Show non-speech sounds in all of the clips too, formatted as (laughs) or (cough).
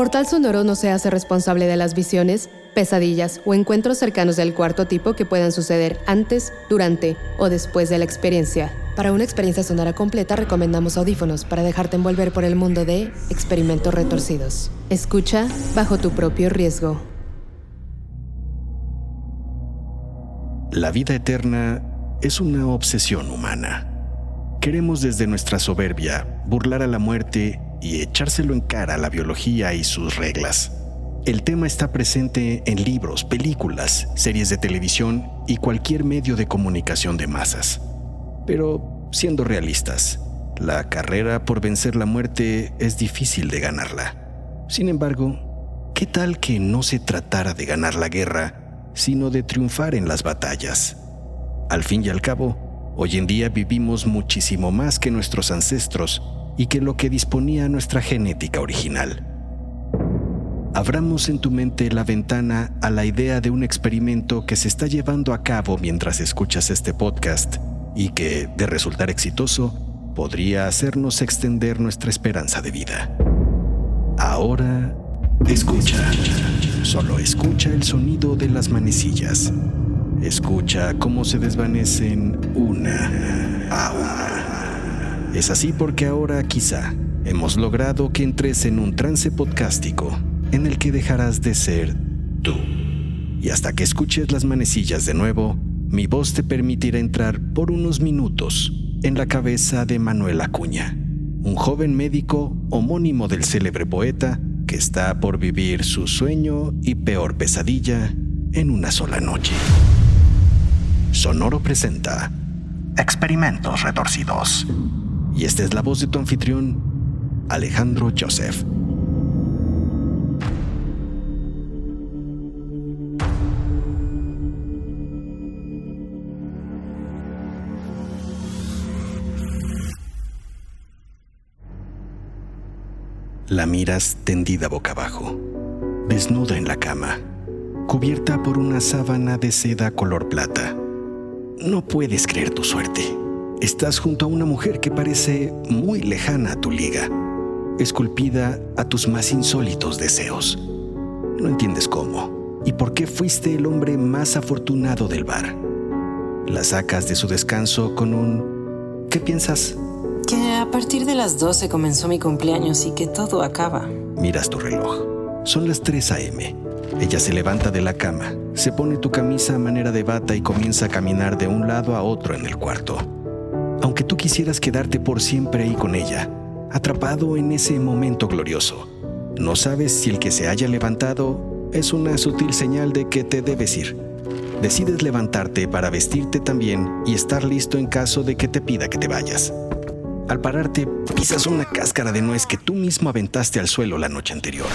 Portal Sonoro no se hace responsable de las visiones, pesadillas o encuentros cercanos del cuarto tipo que puedan suceder antes, durante o después de la experiencia. Para una experiencia sonora completa recomendamos audífonos para dejarte envolver por el mundo de experimentos retorcidos. Escucha bajo tu propio riesgo. La vida eterna es una obsesión humana. Queremos desde nuestra soberbia burlar a la muerte y echárselo en cara a la biología y sus reglas. El tema está presente en libros, películas, series de televisión y cualquier medio de comunicación de masas. Pero, siendo realistas, la carrera por vencer la muerte es difícil de ganarla. Sin embargo, ¿qué tal que no se tratara de ganar la guerra, sino de triunfar en las batallas? Al fin y al cabo, hoy en día vivimos muchísimo más que nuestros ancestros y que lo que disponía nuestra genética original. Abramos en tu mente la ventana a la idea de un experimento que se está llevando a cabo mientras escuchas este podcast y que, de resultar exitoso, podría hacernos extender nuestra esperanza de vida. Ahora, escucha. Solo escucha el sonido de las manecillas. Escucha cómo se desvanecen una a una. Es así porque ahora quizá hemos logrado que entres en un trance podcástico en el que dejarás de ser tú. Y hasta que escuches las manecillas de nuevo, mi voz te permitirá entrar por unos minutos en la cabeza de Manuel Acuña, un joven médico homónimo del célebre poeta que está por vivir su sueño y peor pesadilla en una sola noche. Sonoro presenta Experimentos Retorcidos y esta es la voz de tu anfitrión, Alejandro Joseph. La miras tendida boca abajo, desnuda en la cama, cubierta por una sábana de seda color plata. No puedes creer tu suerte estás junto a una mujer que parece muy lejana a tu liga, esculpida a tus más insólitos deseos. No entiendes cómo y por qué fuiste el hombre más afortunado del bar. La sacas de su descanso con un ¿qué piensas? Que a partir de las 12 comenzó mi cumpleaños y que todo acaba. Miras tu reloj. Son las 3 a.m. Ella se levanta de la cama, se pone tu camisa a manera de bata y comienza a caminar de un lado a otro en el cuarto aunque tú quisieras quedarte por siempre ahí con ella, atrapado en ese momento glorioso. No sabes si el que se haya levantado es una sutil señal de que te debes ir. Decides levantarte para vestirte también y estar listo en caso de que te pida que te vayas. Al pararte, pisas una cáscara de nuez que tú mismo aventaste al suelo la noche anterior.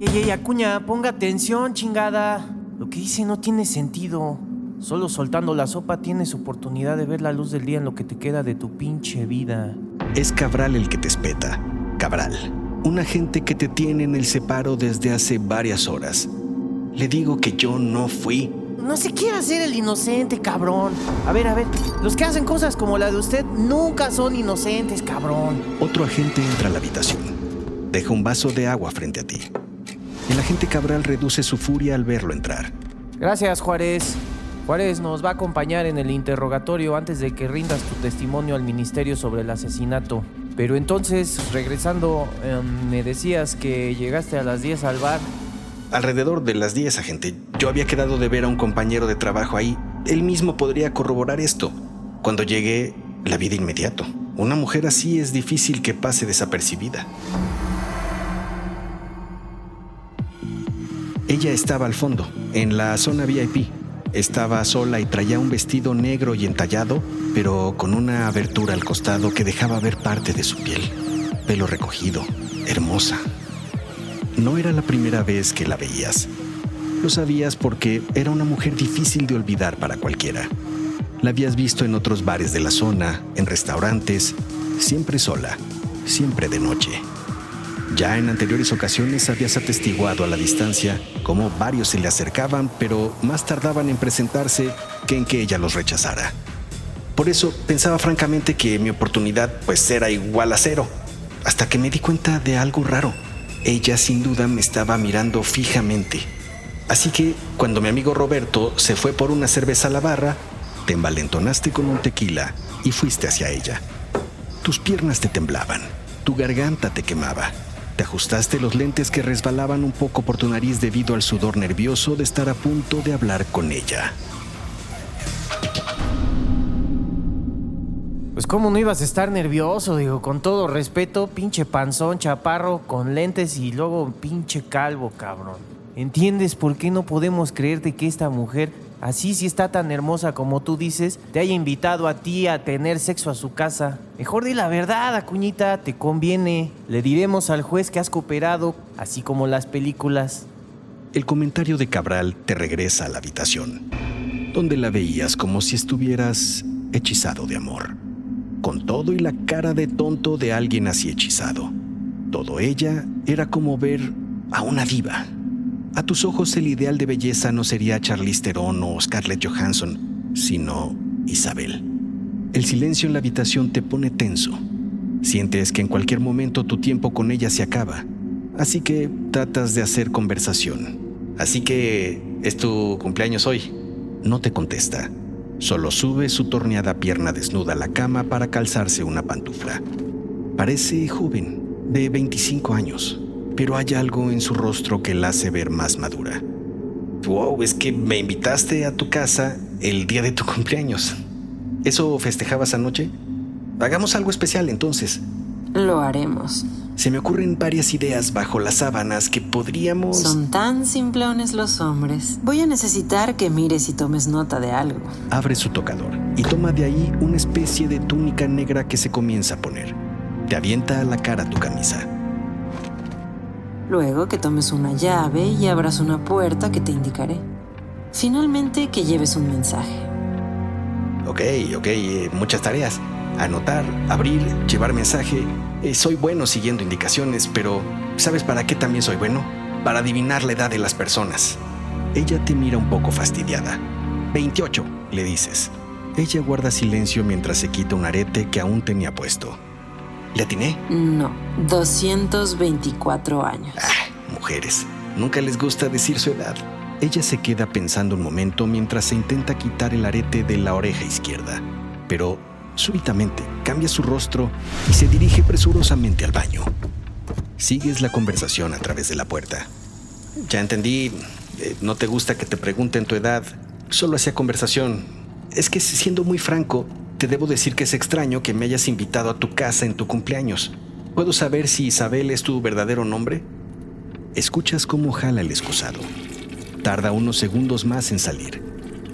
Ey, Acuña, ponga atención, chingada. Lo que dice no tiene sentido. Solo soltando la sopa tienes oportunidad de ver la luz del día en lo que te queda de tu pinche vida. Es Cabral el que te espeta. Cabral, un agente que te tiene en el separo desde hace varias horas. Le digo que yo no fui. No se quiere hacer el inocente, cabrón. A ver, a ver, los que hacen cosas como la de usted nunca son inocentes, cabrón. Otro agente entra a la habitación. Deja un vaso de agua frente a ti. El agente Cabral reduce su furia al verlo entrar. Gracias, Juárez. Juárez nos va a acompañar en el interrogatorio antes de que rindas tu testimonio al ministerio sobre el asesinato. Pero entonces, regresando, em, me decías que llegaste a las 10 al bar. Alrededor de las 10, agente. Yo había quedado de ver a un compañero de trabajo ahí. Él mismo podría corroborar esto. Cuando llegué, la vi de inmediato. Una mujer así es difícil que pase desapercibida. Ella estaba al fondo, en la zona VIP. Estaba sola y traía un vestido negro y entallado, pero con una abertura al costado que dejaba ver parte de su piel. Pelo recogido, hermosa. No era la primera vez que la veías. Lo sabías porque era una mujer difícil de olvidar para cualquiera. La habías visto en otros bares de la zona, en restaurantes, siempre sola, siempre de noche. Ya en anteriores ocasiones habías atestiguado a la distancia cómo varios se le acercaban, pero más tardaban en presentarse que en que ella los rechazara. Por eso pensaba francamente que mi oportunidad pues era igual a cero, hasta que me di cuenta de algo raro. Ella sin duda me estaba mirando fijamente. Así que cuando mi amigo Roberto se fue por una cerveza a la barra, te envalentonaste con un tequila y fuiste hacia ella. Tus piernas te temblaban, tu garganta te quemaba te ajustaste los lentes que resbalaban un poco por tu nariz debido al sudor nervioso de estar a punto de hablar con ella. Pues cómo no ibas a estar nervioso, digo, con todo respeto, pinche panzón, chaparro, con lentes y luego pinche calvo, cabrón. ¿Entiendes por qué no podemos creerte que esta mujer así si está tan hermosa como tú dices, te haya invitado a ti a tener sexo a su casa. Mejor di la verdad, Acuñita, te conviene. Le diremos al juez que has cooperado, así como las películas. El comentario de Cabral te regresa a la habitación, donde la veías como si estuvieras hechizado de amor, con todo y la cara de tonto de alguien así hechizado. Todo ella era como ver a una diva a tus ojos el ideal de belleza no sería Charlize Theron o Scarlett Johansson, sino Isabel. El silencio en la habitación te pone tenso. Sientes que en cualquier momento tu tiempo con ella se acaba, así que tratas de hacer conversación. Así que, ¿es tu cumpleaños hoy? No te contesta. Solo sube su torneada pierna desnuda a la cama para calzarse una pantufla. Parece joven, de 25 años pero hay algo en su rostro que la hace ver más madura. Wow, es que me invitaste a tu casa el día de tu (laughs) cumpleaños. ¿Eso festejabas anoche? Hagamos algo especial entonces. Lo haremos. Se me ocurren varias ideas bajo las sábanas que podríamos... Son tan simplones los hombres. Voy a necesitar que mires y tomes nota de algo. Abre su tocador y toma de ahí una especie de túnica negra que se comienza a poner. Te avienta a la cara tu camisa. Luego que tomes una llave y abras una puerta que te indicaré. Finalmente que lleves un mensaje. Ok, ok, eh, muchas tareas. Anotar, abrir, llevar mensaje. Eh, soy bueno siguiendo indicaciones, pero ¿sabes para qué también soy bueno? Para adivinar la edad de las personas. Ella te mira un poco fastidiada. 28, le dices. Ella guarda silencio mientras se quita un arete que aún tenía puesto. ¿Le atiné? No, 224 años. Ah, mujeres, nunca les gusta decir su edad. Ella se queda pensando un momento mientras se intenta quitar el arete de la oreja izquierda, pero súbitamente cambia su rostro y se dirige presurosamente al baño. Sigues la conversación a través de la puerta. Ya entendí, eh, no te gusta que te pregunten tu edad, solo hacía conversación. Es que siendo muy franco, te debo decir que es extraño que me hayas invitado a tu casa en tu cumpleaños. ¿Puedo saber si Isabel es tu verdadero nombre? Escuchas cómo jala el excusado. Tarda unos segundos más en salir.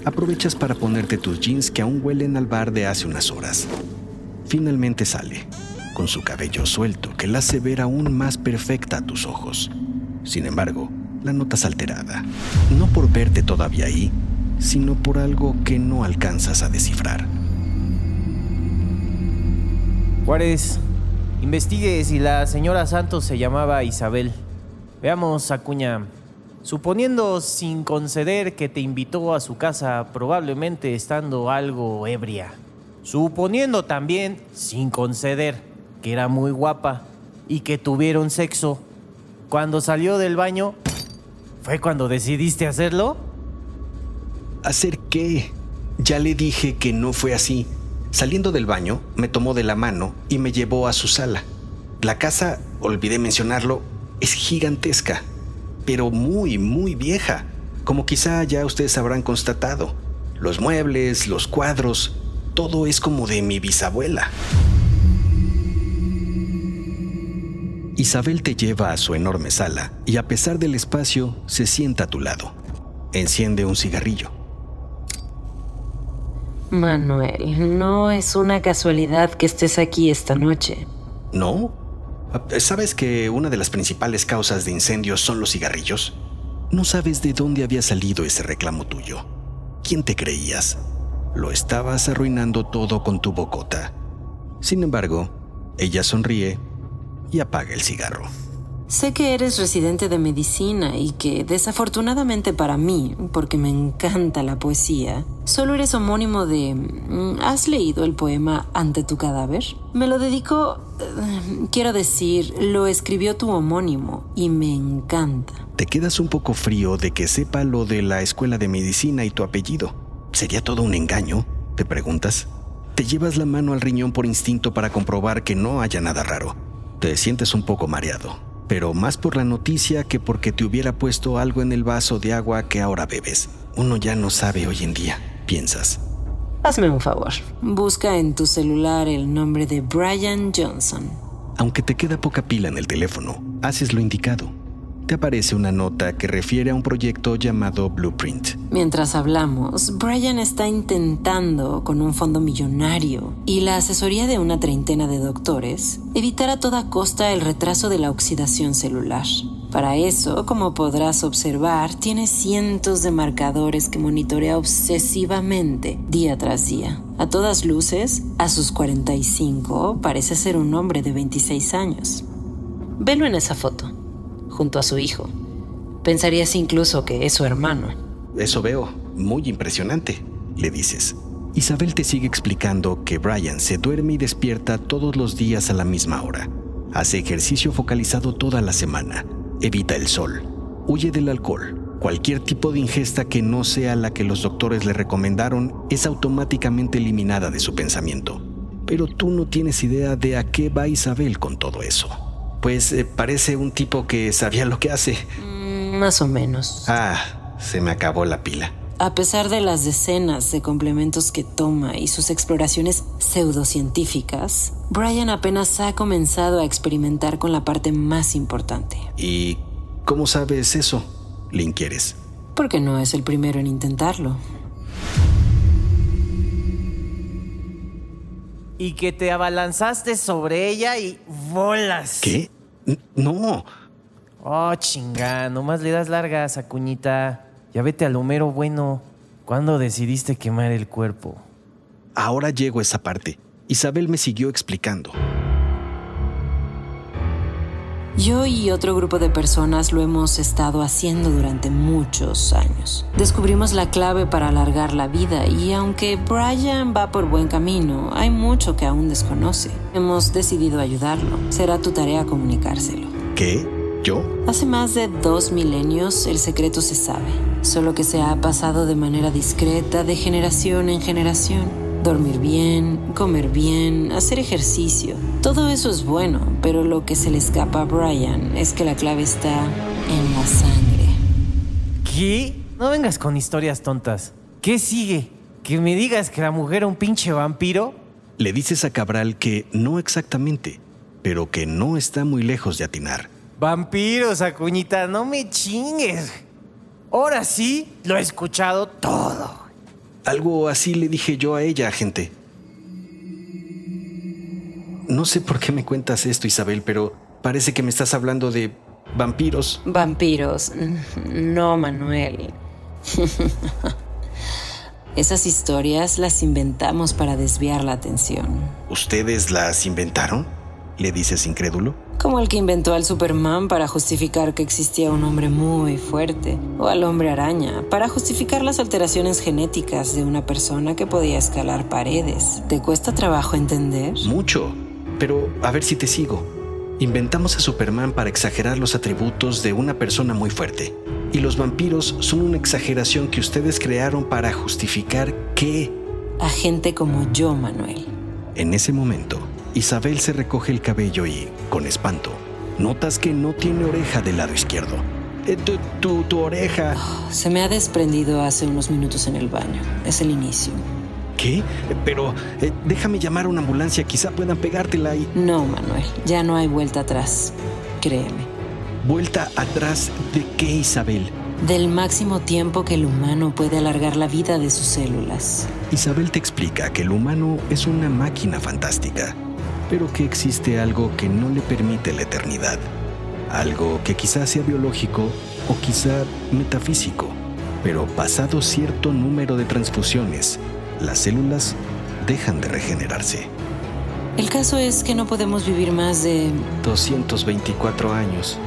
Aprovechas para ponerte tus jeans que aún huelen al bar de hace unas horas. Finalmente sale, con su cabello suelto que la hace ver aún más perfecta a tus ojos. Sin embargo, la notas alterada, no por verte todavía ahí, sino por algo que no alcanzas a descifrar. Juárez, investigue si la señora Santos se llamaba Isabel. Veamos, Acuña. Suponiendo sin conceder que te invitó a su casa, probablemente estando algo ebria. Suponiendo también, sin conceder, que era muy guapa y que tuvieron sexo. Cuando salió del baño, ¿fue cuando decidiste hacerlo? ¿Hacer qué? Ya le dije que no fue así. Saliendo del baño, me tomó de la mano y me llevó a su sala. La casa, olvidé mencionarlo, es gigantesca, pero muy, muy vieja, como quizá ya ustedes habrán constatado. Los muebles, los cuadros, todo es como de mi bisabuela. Isabel te lleva a su enorme sala y a pesar del espacio se sienta a tu lado. Enciende un cigarrillo. Manuel, no es una casualidad que estés aquí esta noche. ¿No? ¿Sabes que una de las principales causas de incendios son los cigarrillos? No sabes de dónde había salido ese reclamo tuyo. ¿Quién te creías? Lo estabas arruinando todo con tu bocota. Sin embargo, ella sonríe y apaga el cigarro. Sé que eres residente de medicina y que, desafortunadamente para mí, porque me encanta la poesía, solo eres homónimo de... Mm, ¿Has leído el poema Ante tu cadáver? Me lo dedicó... Eh, quiero decir, lo escribió tu homónimo y me encanta. Te quedas un poco frío de que sepa lo de la escuela de medicina y tu apellido. ¿Sería todo un engaño? ¿Te preguntas? Te llevas la mano al riñón por instinto para comprobar que no haya nada raro. Te sientes un poco mareado pero más por la noticia que porque te hubiera puesto algo en el vaso de agua que ahora bebes. Uno ya no sabe hoy en día, piensas. Hazme un favor. Busca en tu celular el nombre de Brian Johnson. Aunque te queda poca pila en el teléfono, haces lo indicado te aparece una nota que refiere a un proyecto llamado Blueprint. Mientras hablamos, Brian está intentando, con un fondo millonario y la asesoría de una treintena de doctores, evitar a toda costa el retraso de la oxidación celular. Para eso, como podrás observar, tiene cientos de marcadores que monitorea obsesivamente día tras día. A todas luces, a sus 45 parece ser un hombre de 26 años. Velo en esa foto junto a su hijo. Pensarías incluso que es su hermano. Eso veo, muy impresionante, le dices. Isabel te sigue explicando que Brian se duerme y despierta todos los días a la misma hora. Hace ejercicio focalizado toda la semana. Evita el sol. Huye del alcohol. Cualquier tipo de ingesta que no sea la que los doctores le recomendaron es automáticamente eliminada de su pensamiento. Pero tú no tienes idea de a qué va Isabel con todo eso pues eh, parece un tipo que sabía lo que hace. Mm, más o menos. Ah, se me acabó la pila. A pesar de las decenas de complementos que toma y sus exploraciones pseudocientíficas, Brian apenas ha comenzado a experimentar con la parte más importante. ¿Y cómo sabes eso? ¿Le inquieres? Porque no es el primero en intentarlo. Y que te abalanzaste sobre ella y bolas. ¿Qué? No. Oh, chinga, nomás le das largas a Cuñita. Ya vete al Homero bueno. ¿Cuándo decidiste quemar el cuerpo? Ahora llego a esa parte. Isabel me siguió explicando. Yo y otro grupo de personas lo hemos estado haciendo durante muchos años. Descubrimos la clave para alargar la vida y aunque Brian va por buen camino, hay mucho que aún desconoce. Hemos decidido ayudarlo. Será tu tarea comunicárselo. ¿Qué? ¿Yo? Hace más de dos milenios el secreto se sabe, solo que se ha pasado de manera discreta de generación en generación. Dormir bien, comer bien, hacer ejercicio. Todo eso es bueno, pero lo que se le escapa a Brian es que la clave está en la sangre. ¿Qué? No vengas con historias tontas. ¿Qué sigue? ¿Que me digas que la mujer es un pinche vampiro? Le dices a Cabral que no exactamente, pero que no está muy lejos de atinar. Vampiros, acuñita, no me chingues. Ahora sí, lo he escuchado todo. Algo así le dije yo a ella, gente. No sé por qué me cuentas esto, Isabel, pero parece que me estás hablando de vampiros. Vampiros. No, Manuel. Esas historias las inventamos para desviar la atención. ¿Ustedes las inventaron? ¿Le dices incrédulo? Como el que inventó al Superman para justificar que existía un hombre muy fuerte, o al hombre araña para justificar las alteraciones genéticas de una persona que podía escalar paredes. ¿Te cuesta trabajo entender? Mucho, pero a ver si te sigo. Inventamos a Superman para exagerar los atributos de una persona muy fuerte. Y los vampiros son una exageración que ustedes crearon para justificar que... A gente como yo, Manuel. En ese momento, Isabel se recoge el cabello y, con espanto, notas que no tiene oreja del lado izquierdo. Eh, tu, tu, oreja. se me ha desprendido hace unos minutos en el baño. Es el inicio. ¿Qué? Pero eh, déjame llamar a una ambulancia, quizá puedan pegártela y... No, Manuel, ya no hay vuelta atrás. créeme. ¿Vuelta atrás de qué, Isabel? Del máximo tiempo que el humano puede alargar la vida de sus células. Isabel te explica que el humano es una máquina fantástica, pero que existe algo que no le permite la eternidad. Algo que quizás sea biológico o quizá metafísico, pero pasado cierto número de transfusiones, las células dejan de regenerarse. El caso es que no podemos vivir más de... 224 años.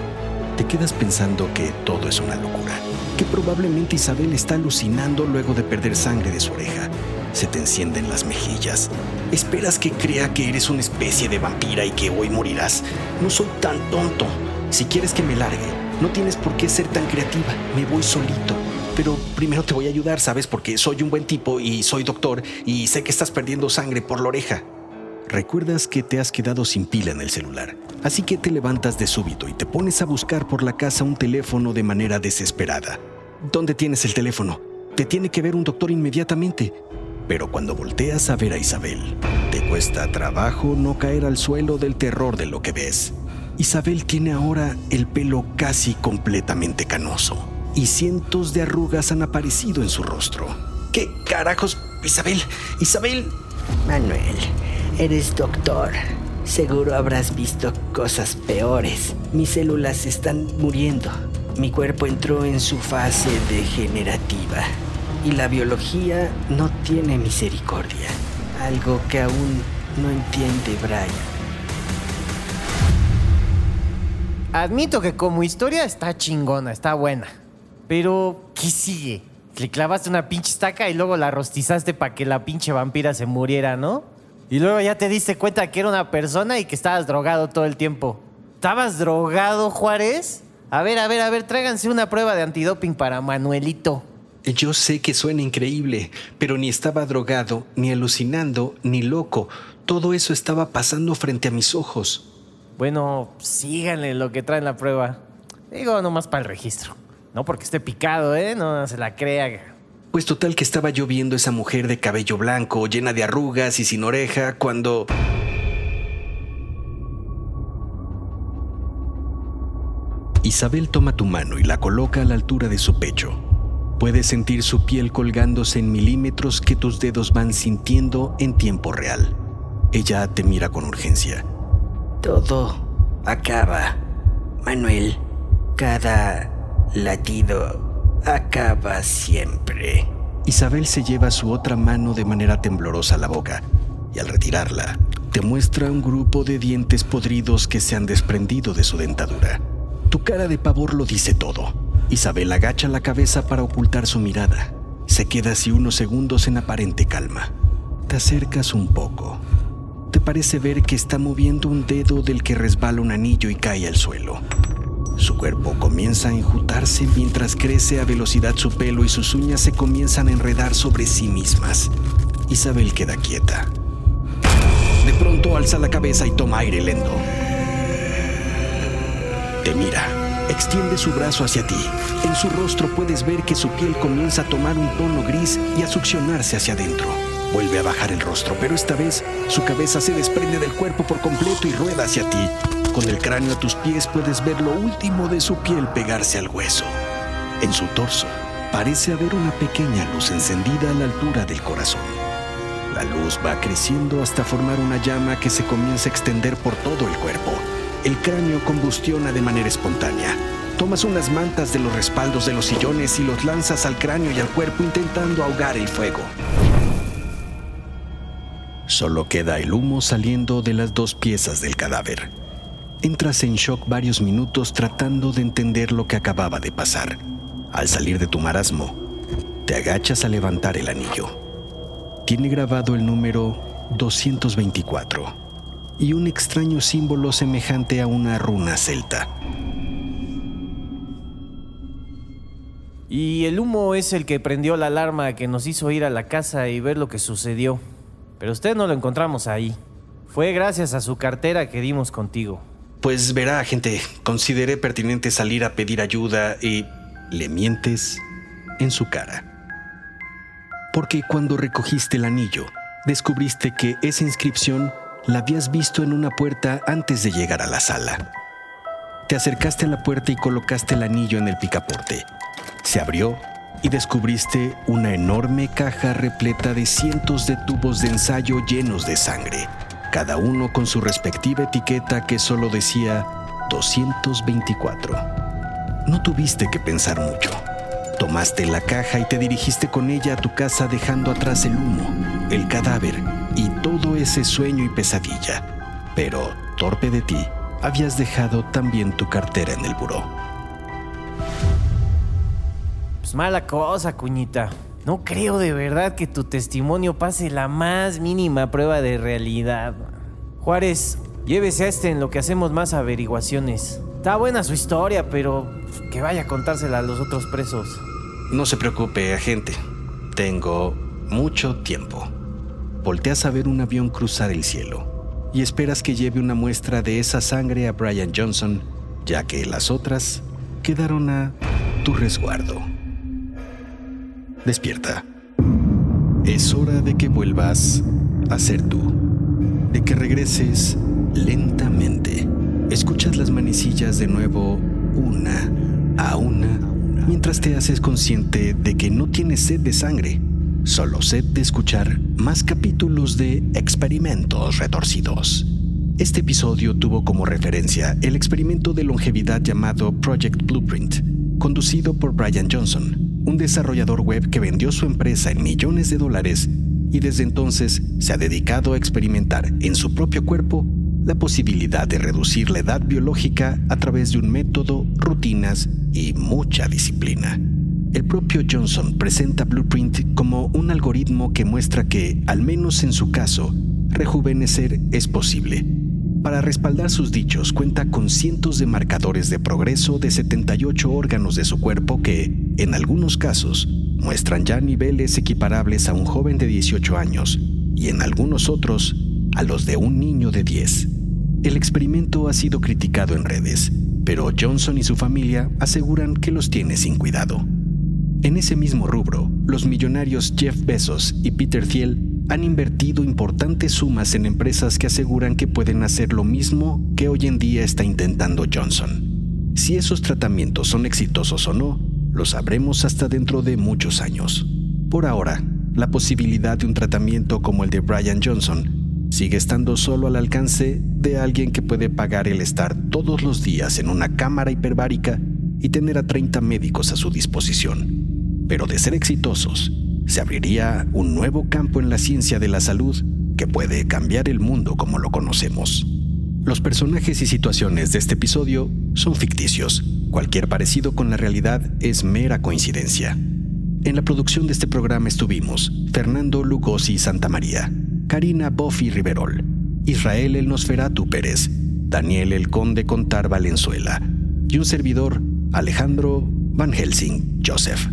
Te quedas pensando que todo es una locura, que probablemente Isabel está alucinando luego de perder sangre de su oreja. Se te encienden las mejillas. Esperas que crea que eres una especie de vampira y que hoy morirás. No soy tan tonto. Si quieres que me largue, no tienes por qué ser tan creativa. Me voy solito. Pero primero te voy a ayudar, ¿sabes? Porque soy un buen tipo y soy doctor y sé que estás perdiendo sangre por la oreja. Recuerdas que te has quedado sin pila en el celular, así que te levantas de súbito y te pones a buscar por la casa un teléfono de manera desesperada. ¿Dónde tienes el teléfono? Te tiene que ver un doctor inmediatamente. Pero cuando volteas a ver a Isabel, te cuesta trabajo no caer al suelo del terror de lo que ves. Isabel tiene ahora el pelo casi completamente canoso y cientos de arrugas han aparecido en su rostro. ¿Qué carajos? Isabel, Isabel. Manuel, Eres doctor. Seguro habrás visto cosas peores. Mis células están muriendo. Mi cuerpo entró en su fase degenerativa. Y la biología no tiene misericordia. Algo que aún no entiende Brian. Admito que como historia está chingona, está buena. Pero, ¿qué sigue? Le clavaste una pinche estaca y luego la rostizaste para que la pinche vampira se muriera, ¿no? Y luego ya te diste cuenta que era una persona y que estabas drogado todo el tiempo. ¿Estabas drogado, Juárez? A ver, a ver, a ver, tráiganse una prueba de antidoping para Manuelito. Yo sé que suena increíble, pero ni estaba drogado, ni alucinando, ni loco. Todo eso estaba pasando frente a mis ojos. Bueno, síganle lo que traen la prueba. Digo, nomás para el registro. No porque esté picado, ¿eh? No se la crea. Pues total que estaba yo viendo esa mujer de cabello blanco, llena de arrugas y sin oreja, cuando... Isabel toma tu mano y la coloca a la altura de su pecho. Puedes sentir su piel colgándose en milímetros que tus dedos van sintiendo en tiempo real. Ella te mira con urgencia. Todo acaba, Manuel. Cada latido acaba siempre. Isabel se lleva su otra mano de manera temblorosa a la boca y al retirarla te muestra un grupo de dientes podridos que se han desprendido de su dentadura. Tu cara de pavor lo dice todo. Isabel agacha la cabeza para ocultar su mirada. Se queda así unos segundos en aparente calma. Te acercas un poco. Te parece ver que está moviendo un dedo del que resbala un anillo y cae al suelo. Su cuerpo comienza a enjutarse mientras crece a velocidad su pelo y sus uñas se comienzan a enredar sobre sí mismas. Isabel queda quieta. De pronto alza la cabeza y toma aire lento. Te mira. Extiende su brazo hacia ti. En su rostro puedes ver que su piel comienza a tomar un tono gris y a succionarse hacia adentro. Vuelve a bajar el rostro, pero esta vez su cabeza se desprende del cuerpo por completo y rueda hacia ti. Con el cráneo a tus pies puedes ver lo último de su piel pegarse al hueso. En su torso parece haber una pequeña luz encendida a la altura del corazón. La luz va creciendo hasta formar una llama que se comienza a extender por todo el cuerpo. El cráneo combustiona de manera espontánea. Tomas unas mantas de los respaldos de los sillones y los lanzas al cráneo y al cuerpo intentando ahogar el fuego. Solo queda el humo saliendo de las dos piezas del cadáver. Entras en shock varios minutos tratando de entender lo que acababa de pasar. Al salir de tu marasmo, te agachas a levantar el anillo. Tiene grabado el número 224 y un extraño símbolo semejante a una runa celta. Y el humo es el que prendió la alarma que nos hizo ir a la casa y ver lo que sucedió. Pero usted no lo encontramos ahí. Fue gracias a su cartera que dimos contigo. Pues verá, gente, consideré pertinente salir a pedir ayuda y le mientes en su cara. Porque cuando recogiste el anillo, descubriste que esa inscripción la habías visto en una puerta antes de llegar a la sala. te acercaste a la puerta y colocaste el anillo en el picaporte. Se abrió y descubriste una enorme caja repleta de cientos de tubos de ensayo llenos de sangre, cada uno con su respectiva etiqueta que solo decía 224. No tuviste que pensar mucho. Tomaste la caja y te dirigiste con ella a tu casa dejando atrás el humo, el cadáver y todo ese sueño y pesadilla. Pero, torpe de ti, habías dejado también tu cartera en el buró. Pues mala cosa, cuñita. No creo de verdad que tu testimonio pase la más mínima prueba de realidad. Juárez, llévese a este en lo que hacemos más averiguaciones. Está buena su historia, pero que vaya a contársela a los otros presos. No se preocupe, agente. Tengo mucho tiempo. Volteas a ver un avión cruzar el cielo y esperas que lleve una muestra de esa sangre a Brian Johnson, ya que las otras quedaron a tu resguardo. Despierta. Es hora de que vuelvas a ser tú, de que regreses lentamente. Escuchas las manecillas de nuevo una a una mientras te haces consciente de que no tienes sed de sangre, solo sed de escuchar más capítulos de Experimentos Retorcidos. Este episodio tuvo como referencia el experimento de longevidad llamado Project Blueprint, conducido por Brian Johnson, un desarrollador web que vendió su empresa en millones de dólares y desde entonces se ha dedicado a experimentar en su propio cuerpo la posibilidad de reducir la edad biológica a través de un método, rutinas y mucha disciplina. El propio Johnson presenta Blueprint como un algoritmo que muestra que, al menos en su caso, rejuvenecer es posible. Para respaldar sus dichos, cuenta con cientos de marcadores de progreso de 78 órganos de su cuerpo que, en algunos casos, muestran ya niveles equiparables a un joven de 18 años y en algunos otros a los de un niño de 10. El experimento ha sido criticado en redes, pero Johnson y su familia aseguran que los tiene sin cuidado. En ese mismo rubro, los millonarios Jeff Bezos y Peter Thiel han invertido importantes sumas en empresas que aseguran que pueden hacer lo mismo que hoy en día está intentando Johnson. Si esos tratamientos son exitosos o no, lo sabremos hasta dentro de muchos años. Por ahora, la posibilidad de un tratamiento como el de Brian Johnson sigue estando solo al alcance de alguien que puede pagar el estar todos los días en una cámara hiperbárica y tener a 30 médicos a su disposición. Pero de ser exitosos, se abriría un nuevo campo en la ciencia de la salud que puede cambiar el mundo como lo conocemos. Los personajes y situaciones de este episodio son ficticios. Cualquier parecido con la realidad es mera coincidencia. En la producción de este programa estuvimos Fernando Lugosi Santamaría, Karina Buffy Riverol, Israel el Nosferatu Pérez, Daniel el Conde Contar Valenzuela y un servidor, Alejandro Van Helsing Joseph.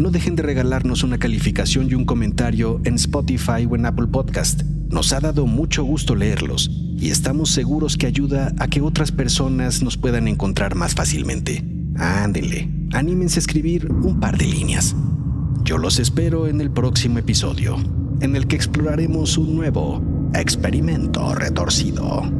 No dejen de regalarnos una calificación y un comentario en Spotify o en Apple Podcast. Nos ha dado mucho gusto leerlos y estamos seguros que ayuda a que otras personas nos puedan encontrar más fácilmente. Ándenle, anímense a escribir un par de líneas. Yo los espero en el próximo episodio en el que exploraremos un nuevo experimento retorcido.